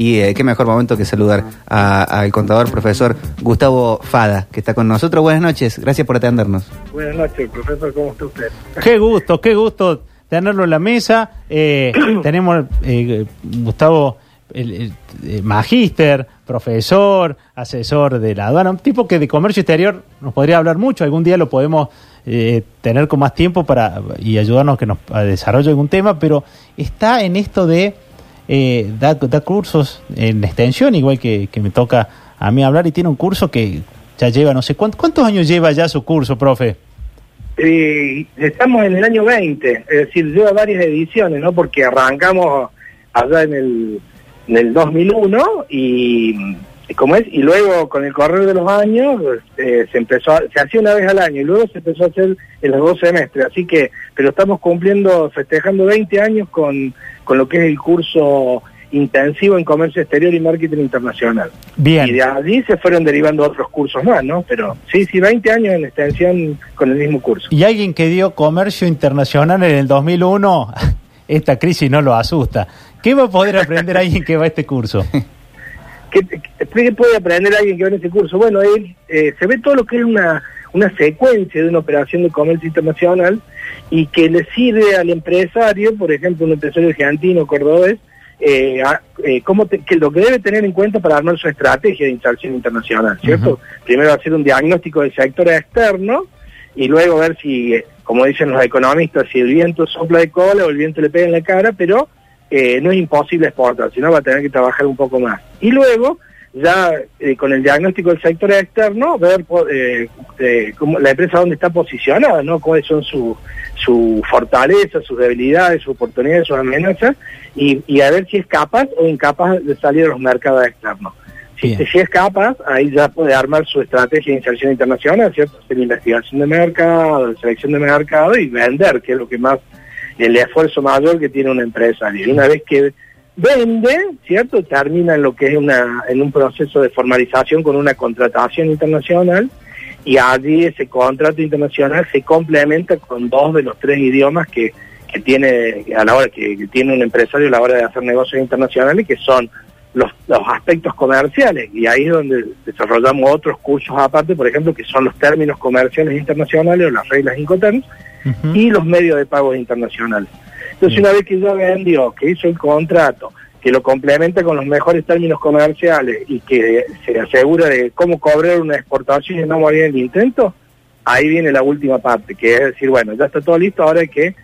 Y eh, qué mejor momento que saludar a- al contador profesor Gustavo Fada, que está con nosotros. Buenas noches, gracias por atendernos. Buenas noches, profesor, ¿cómo está usted? Qué gusto, qué gusto tenerlo en la mesa. Eh, tenemos eh, Gustavo, el, el, magíster, profesor, asesor de la aduana, un tipo que de comercio exterior nos podría hablar mucho. Algún día lo podemos eh, tener con más tiempo para y ayudarnos que nos a desarrollo algún tema, pero está en esto de eh, da, da cursos en extensión, igual que, que me toca a mí hablar, y tiene un curso que ya lleva, no sé cuántos, ¿cuántos años lleva ya su curso, profe? Eh, estamos en el año 20, es decir, lleva varias ediciones, ¿no? Porque arrancamos allá en el, en el 2001 y, y como es, y luego con el correr de los años eh, se empezó, a- se hacía una vez al año y luego se empezó a hacer en los dos semestres, así que, pero estamos cumpliendo, festejando 20 años con, con lo que es el curso intensivo en comercio exterior y marketing internacional. Bien. Y de allí se fueron derivando otros cursos más, ¿no? Pero sí, sí, 20 años en extensión con el mismo curso. Y alguien que dio comercio internacional en el 2001, esta crisis no lo asusta. ¿Qué va a poder aprender alguien que va a este curso? ¿Qué, qué- puede aprender alguien que va en ese curso? Bueno, él, eh, se ve todo lo que es una, una secuencia de una operación de comercio internacional y que le sirve al empresario, por ejemplo, un empresario argentino, cordobés, eh, a- eh, cómo te- que lo que debe tener en cuenta para armar su estrategia de inserción internacional, ¿cierto? Ujú. Primero hacer un diagnóstico del sector externo y luego ver si, eh, como dicen los economistas, si el viento sopla de cola o el viento le pega en la cara, pero eh, no es imposible exportar, sino va a tener que trabajar un poco más. Y luego, ya eh, con el diagnóstico del sector externo, ver eh, eh, cómo- la empresa dónde está posicionada, ¿no? cuáles son sus su fortalezas, sus debilidades, sus oportunidades, sus amenazas, y, y a ver si es capaz o incapaz de salir a los mercados externos. Si, si es capaz, ahí ya puede armar su estrategia de inserción internacional, ¿cierto? Hacer investigación de mercado, selección de mercado y vender, que es lo que más, el esfuerzo mayor que tiene una empresa. Y una vez que vende, ¿cierto? Termina en lo que es una, en un proceso de formalización con una contratación internacional y allí ese contrato internacional se complementa con dos de los tres idiomas que, que tiene a la hora que, que tiene un empresario a la hora de hacer negocios internacionales que son los, los aspectos comerciales y ahí es donde desarrollamos otros cursos aparte, por ejemplo, que son los términos comerciales internacionales o las reglas Incoterms y los medios de pagos internacionales. Entonces, una vez que ya vendió, que hizo el contrato, que lo complementa con los mejores términos comerciales y que se asegura de cómo cobrar una exportación y no morir en el intento, ahí viene la última parte, que es decir, bueno, ya está todo listo, ahora hay que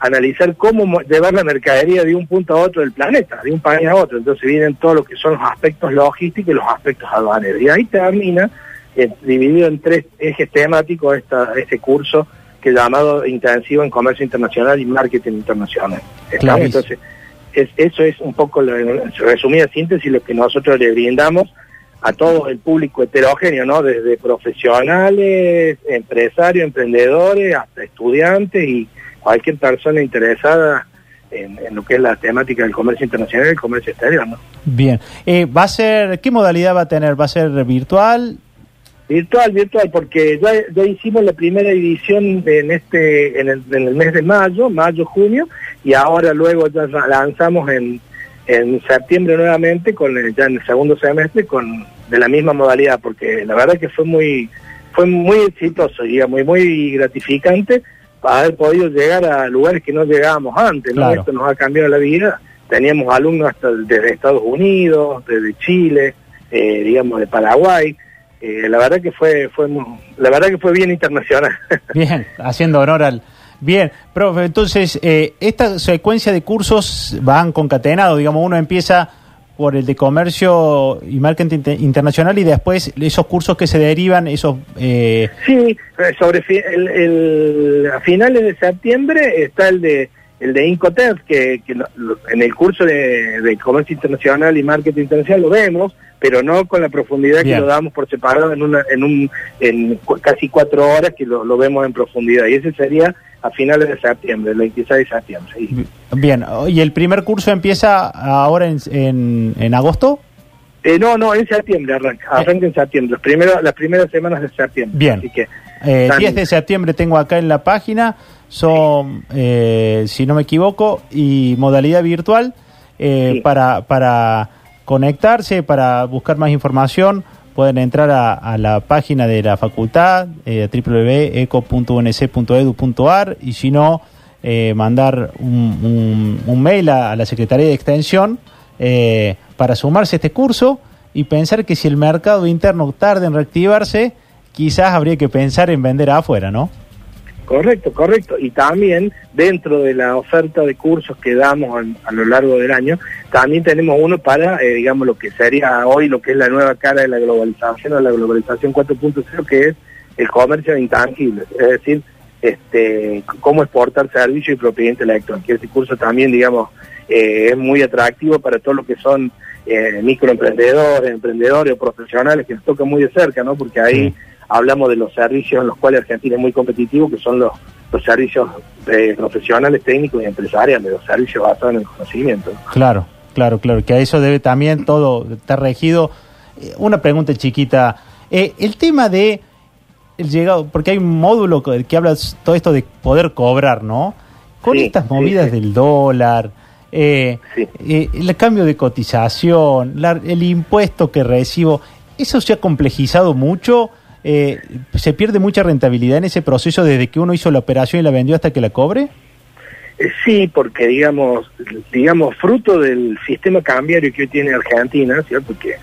analizar cómo mo- llevar la mercadería de un punto a otro del planeta, de un país a otro. Entonces vienen todo lo que son los aspectos logísticos y los aspectos aduaneros. Y ahí termina, eh, dividido en tres ejes temáticos, esta, este curso que llamado Intensivo en Comercio Internacional y Marketing Internacional. Entonces, es, eso es un poco, la, resumida síntesis, lo que nosotros le brindamos a todo el público heterogéneo, ¿no? Desde profesionales, empresarios, emprendedores, hasta estudiantes y cualquier persona interesada en, en lo que es la temática del comercio internacional y el comercio exterior, ¿no? Bien. Eh, ¿Va a ser, qué modalidad va a tener? ¿Va a ser virtual? Virtual, virtual, porque ya, ya hicimos la primera edición en este en el, en el mes de mayo, mayo, junio, y ahora luego ya la- lanzamos en, en septiembre nuevamente, con el- ya en el segundo semestre, con de la misma modalidad, porque la verdad que fue muy fue muy exitoso, digamos, y muy gratificante haber podido llegar a lugares que no llegábamos antes, ¿no? Claro. Esto nos ha cambiado la vida. Teníamos alumnos hasta desde Estados Unidos, desde Chile, eh, digamos, de Paraguay. Eh, la verdad que fue fue la verdad que fue bien internacional Bien, haciendo honor al... Bien, profe, entonces, eh, esta secuencia de cursos van concatenados, digamos, uno empieza por el de comercio y marketing inte- internacional y después esos cursos que se derivan, esos... eh, sí sobre el, el- a finales de septiembre está el de el de Incoterms que, que lo- lo- en el curso de, de comercio internacional y marketing internacional lo vemos pero no con la profundidad Bien. que lo damos por separado en una en un en casi cuatro horas que lo, lo vemos en profundidad y ese sería a finales de septiembre el 26 de septiembre sí. bien, ¿y el primer curso empieza ahora en, en, en agosto? Eh, no, no, en septiembre arranca, arranca en septiembre, los primeros, las primeras semanas de septiembre. Bien. Así que, Eh, Están- 10 de septiembre tengo acá en la página, son, eh, si no me equivoco, y modalidad virtual eh, Sí. para, para conectarse, para buscar más información, pueden entrar a, a la página de la facultad, eh, www.eco.unc.edu.ar, y si no, eh, mandar un, un- un mail a, a la Secretaría de Extensión eh, para sumarse a este curso y pensar que si el mercado interno tarda en reactivarse, quizás habría que pensar en vender afuera, ¿no? Correcto, correcto. Y también dentro de la oferta de cursos que damos a, lo largo del año, también tenemos uno para, eh, digamos, lo que sería hoy lo que es la nueva cara de la globalización o la globalización 4.0, que es el comercio de intangibles. Es decir, este, cómo exportar servicios y propiedad intelectual. Que ese curso también, digamos, eh, es muy atractivo para todos los que son eh, microemprendedores, emprendedores o profesionales, que nos toca muy de cerca, ¿no? Porque ahí. Hablamos de los servicios en los cuales Argentina es muy competitivo, que son los, los servicios eh, profesionales, técnicos y empresariales, los servicios basados en el conocimiento. Claro, claro, claro, que a eso debe también todo estar regido. Eh, Una pregunta chiquita. Eh, el tema de el llegado, porque hay un módulo que, que habla todo esto de poder cobrar, ¿no? Con Sí, estas movidas sí. del dólar, eh, el cambio de cotización, la- el impuesto que recibo, ¿eso se ha complejizado mucho? Eh, ¿Se pierde mucha rentabilidad en ese proceso desde que uno hizo la operación y la vendió hasta que la cobre? Eh, sí, porque digamos, digamos, fruto del sistema cambiario que hoy tiene Argentina, ¿cierto? Que,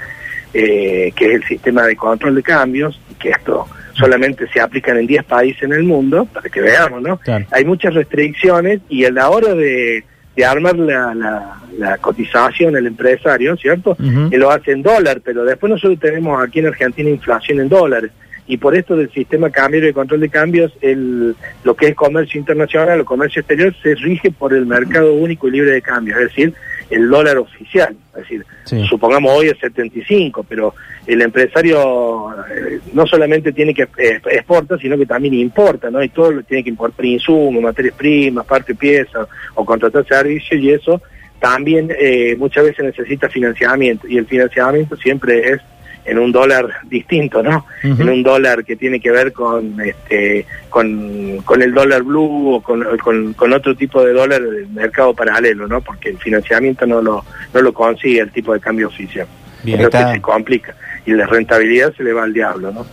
eh, que es el sistema de control de cambios, que esto solamente se aplican en 10 países en el mundo, para que veamos, ¿no? Claro. Hay muchas restricciones y a la hora de, de armar la, la- la cotización el empresario, ¿cierto? Ujú. Él lo hace en dólar, pero después nosotros tenemos aquí en Argentina inflación en dólares. Y por esto del sistema cambiario y control de cambios, el, lo que es comercio internacional o comercio exterior se rige por el mercado único y libre de cambio, es decir, el dólar oficial. Es decir, Sí. supongamos hoy es 75, pero el empresario eh, no solamente tiene que eh, exporta, sino que también importa, ¿no? Y todo lo tiene que importar insumos, materias primas, parte pieza o contratar servicios y eso también eh, muchas veces necesita financiamiento y el financiamiento siempre es en un dólar distinto, ¿no? En un dólar que tiene que ver con este con, con el dólar blue o con, con, con otro tipo de dólar del mercado paralelo, ¿no? Porque el financiamiento no lo no lo consigue el tipo de cambio oficial. Bien, Entonces está- se complica y la rentabilidad se le va al diablo, ¿no?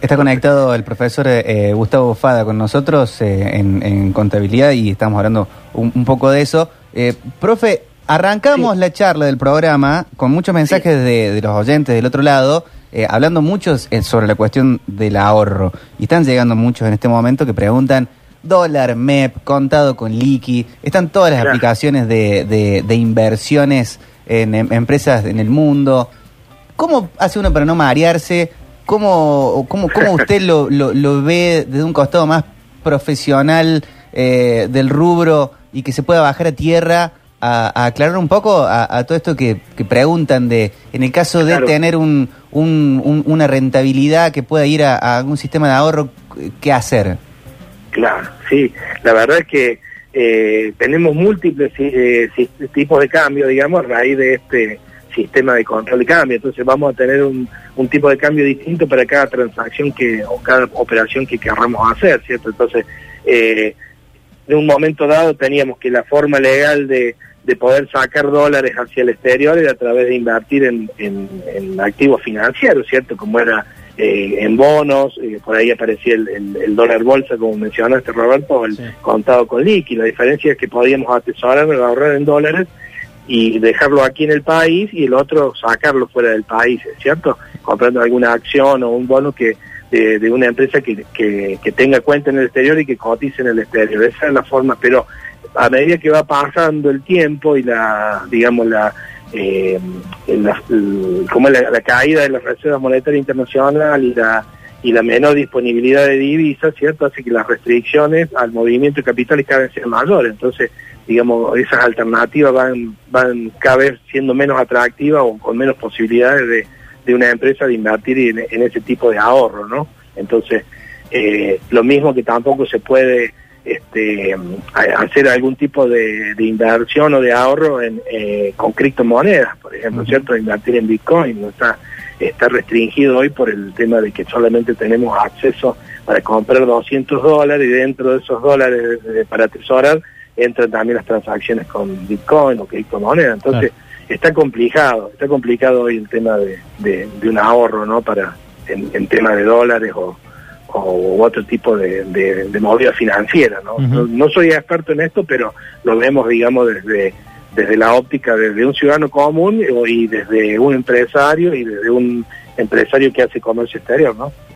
Está conectado el profesor eh, Gustavo Fada con nosotros eh, en, en contabilidad y estamos hablando un, un poco de eso. Eh, profe, arrancamos Sí. la charla del programa con muchos mensajes de, de los oyentes del otro lado, eh, hablando muchos eh, sobre la cuestión del ahorro. Y están llegando muchos en este momento que preguntan, dólar, MEP, contado con liqui, están todas las Claro. aplicaciones de, de- de inversiones en, em- empresas en el mundo. ¿Cómo hace uno para no marearse? ¿Cómo, cómo, cómo usted lo, lo, lo ve desde un costado más profesional eh, del rubro y que se pueda bajar a tierra a, a aclarar un poco a, a todo esto que, que preguntan de, en el caso de Claro. tener un, un- un- una rentabilidad que pueda ir a, a algún sistema de ahorro, ¿qué hacer? Claro, sí. La verdad es que eh, tenemos múltiples eh, tipos de cambio, digamos, a raíz de este sistema de control de cambio. Entonces vamos a tener un, un tipo de cambio distinto para cada transacción que o cada operación que querramos hacer, ¿cierto? Entonces, eh, de un momento dado teníamos que la forma legal de, de poder sacar dólares hacia el exterior era a través de invertir en, en- en activos financieros, ¿cierto? Como era eh, en bonos, eh, por ahí aparecía el, el- el dólar bolsa, como mencionaste Roberto, el Sí. contado con liqui. La diferencia es que podíamos atesorar, ahorrar en dólares y dejarlo aquí en el país y el otro sacarlo fuera del país, ¿cierto? Comprando alguna acción o un bono que de, de una empresa que, que, que tenga cuenta en el exterior y que cotice en el exterior. Esa es la forma, pero a medida que va pasando el tiempo y la, digamos, la, eh, como la, la caída de las reservas monetarias internacionales y la y la menor disponibilidad de divisas, ¿cierto? Hace que las restricciones al movimiento de capitales cada vez sean mayores. Entonces, digamos, esas alternativas van, van cada vez siendo menos atractivas o con menos posibilidades de, de una empresa de invertir en, en ese tipo de ahorro, ¿no? Entonces, eh, lo mismo que tampoco se puede este, hacer algún tipo de, de inversión o de ahorro en, eh, con criptomonedas, por ejemplo. ¿cierto? Invertir en Bitcoin no está, está restringido hoy por el tema de que solamente tenemos acceso para comprar 200 dólares y dentro de esos dólares eh, para atesorar entran también las transacciones con Bitcoin o criptomonedas. Entonces, está complicado, está complicado hoy el tema de, de, de un ahorro, ¿no? Para, en, en tema de dólares o, o otro tipo de, de, de movida financiera, ¿no? ¿no? no soy experto en esto, pero lo vemos, digamos, desde desde la óptica desde un ciudadano común o- y desde un empresario y desde un empresario que hace comercio exterior, ¿no?